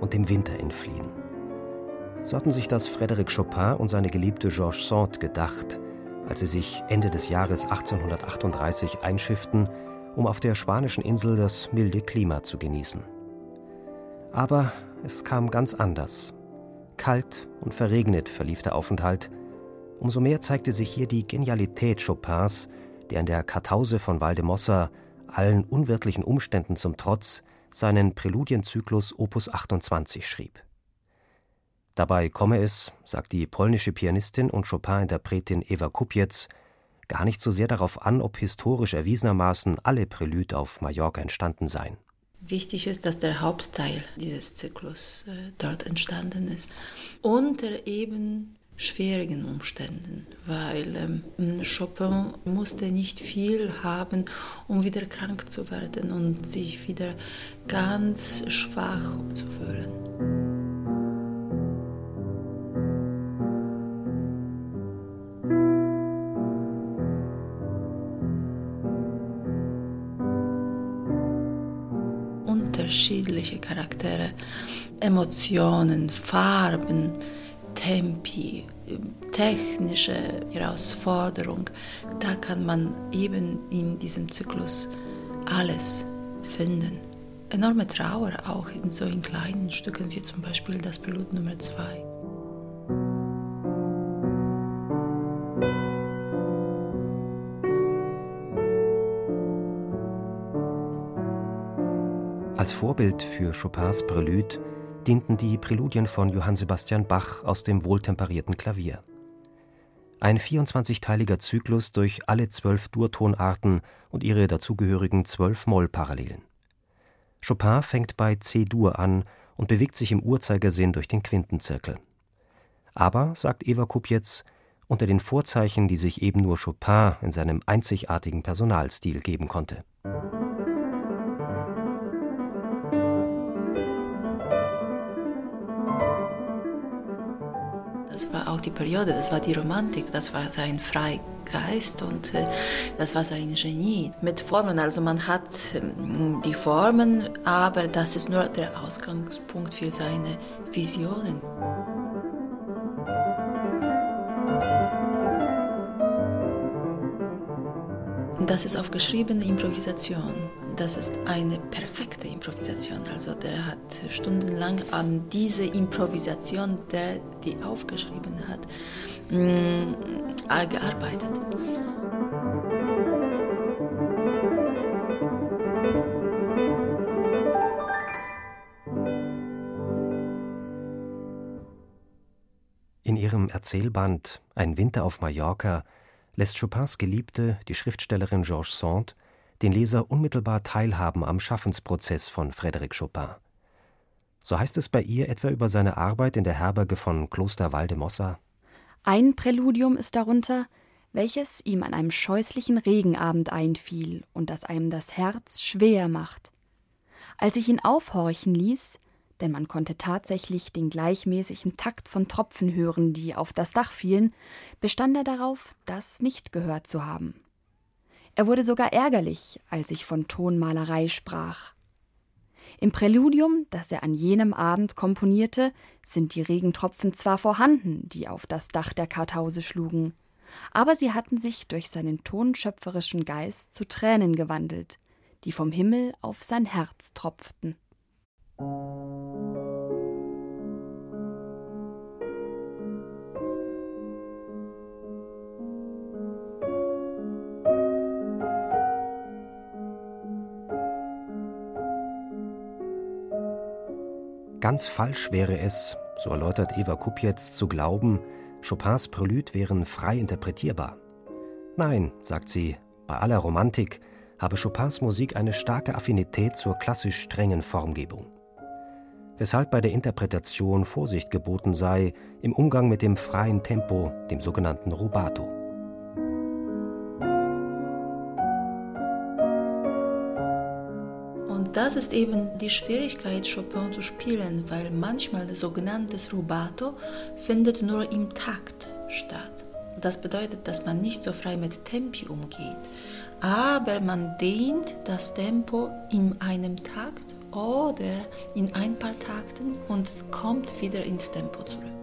und dem Winter entfliehen. So hatten sich das Frédéric Chopin und seine geliebte Georges Sand gedacht, als sie sich Ende des Jahres 1838 einschifften, um auf der spanischen Insel das milde Klima zu genießen. Aber es kam ganz anders. Kalt und verregnet verlief der Aufenthalt. Umso mehr zeigte sich hier die Genialität Chopins, der in der Kartause von Valdemossa allen unwirtlichen Umständen zum Trotz seinen Präludienzyklus Opus 28 schrieb. Dabei komme es, sagt die polnische Pianistin und Chopin-Interpretin Eva Kupiec, gar nicht so sehr darauf an, ob historisch erwiesenermaßen alle Prälüde auf Mallorca entstanden seien. Wichtig ist, dass der Hauptteil dieses Zyklus äh, dort entstanden ist. Unter eben schwierigen Umständen, weil ähm, Chopin musste nicht viel haben, um wieder krank zu werden und sich wieder ganz schwach zu fühlen. Unterschiedliche Charaktere, Emotionen, Farben, Tempi, technische Herausforderung, da kann man eben in diesem Zyklus alles finden. Enorme Trauer auch in so in kleinen Stücken wie zum Beispiel das Prälud Nummer 2. Als Vorbild für Chopins Prelude dienten die Präludien von Johann Sebastian Bach aus dem wohltemperierten Klavier. Ein 24-teiliger Zyklus durch alle zwölf Durtonarten und ihre dazugehörigen zwölf Mollparallelen. Chopin fängt bei C-Dur an und bewegt sich im Uhrzeigersinn durch den Quintenzirkel. Aber, sagt Eva Kupiec, unter den Vorzeichen, die sich eben nur Chopin in seinem einzigartigen Personalstil geben konnte. Das war auch die Periode, das war die Romantik, das war sein Freigeist und äh, das war sein Genie mit Formen. Also man hat ähm, die Formen, aber das ist nur der Ausgangspunkt für seine Visionen. Das ist auf geschriebene Improvisation. Das ist eine perfekte Improvisation. Also der hat stundenlang an diese Improvisation, der die aufgeschrieben hat, mm, gearbeitet. In ihrem Erzählband Ein Winter auf Mallorca lässt Chopins Geliebte, die Schriftstellerin Georges Sand, den Leser unmittelbar teilhaben am Schaffensprozess von Frédéric Chopin. So heißt es bei ihr etwa über seine Arbeit in der Herberge von Kloster Valdemossa. Ein Präludium ist darunter, welches ihm an einem scheußlichen Regenabend einfiel und das einem das Herz schwer macht. Als ich ihn aufhorchen ließ, denn man konnte tatsächlich den gleichmäßigen Takt von Tropfen hören, die auf das Dach fielen, bestand er darauf, das nicht gehört zu haben. Er wurde sogar ärgerlich, als ich von Tonmalerei sprach. Im Präludium, das er an jenem Abend komponierte, sind die Regentropfen zwar vorhanden, die auf das Dach der Kartause schlugen, aber sie hatten sich durch seinen tonschöpferischen Geist zu Tränen gewandelt, die vom Himmel auf sein Herz tropften. Ganz falsch wäre es, so erläutert Eva Kupiec, zu glauben, Chopins Prelude wären frei interpretierbar. Nein, sagt sie, bei aller weshalb bei der Interpretation Vorsicht geboten sei im Umgang mit dem freien Tempo, dem sogenannten Rubato. Das ist eben die Schwierigkeit, Chopin zu spielen, weil manchmal das sogenannte Rubato findet nur im Takt statt. Das bedeutet, dass man nicht so frei mit Tempi umgeht, aber man dehnt das Tempo in einem Takt oder in ein paar Takten und kommt wieder ins Tempo zurück.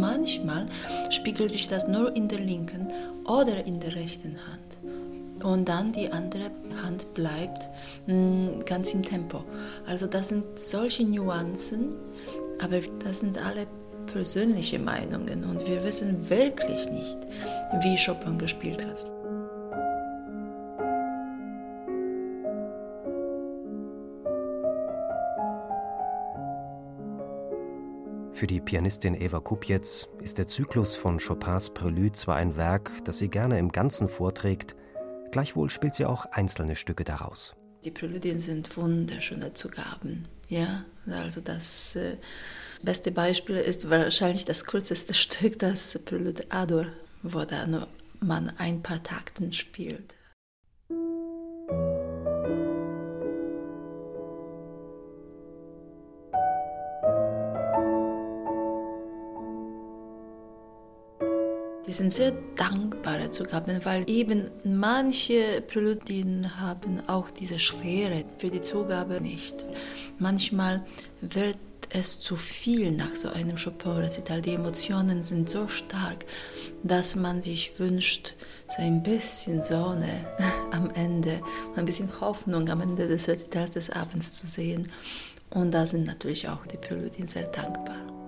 Manchmal spiegelt sich das nur in der linken oder in der rechten Hand und dann die andere Hand bleibt mh, mm, ganz im Tempo. Also das sind solche Nuancen, aber das sind alle persönliche Meinungen und wir wissen wirklich nicht, wie Chopin gespielt hat. Für die Pianistin Eva Kupjetz ist der Zyklus von Chopins Prelude zwar ein Werk, das sie gerne im Ganzen vorträgt, Gleichwohl spielt sie auch einzelne Stücke daraus. Die Präludien sind wunderschöne Zugaben. Ja, also das äh, beste Beispiel ist wahrscheinlich das kürzeste Stück, das Prelude Ador, wo da nur man ein paar Takten spielt. Sind sehr dankbare Zugaben, weil eben manche Präludien haben auch diese Schwere für die Zugabe nicht. Manchmal wird es zu viel nach so einem Chopin-Recital. Die Emotionen sind so stark, dass man sich wünscht, so ein bisschen Sonne am Ende, ein bisschen Hoffnung am Ende des Recitals des Abends zu sehen. Und da sind natürlich auch die Präludien sehr dankbar.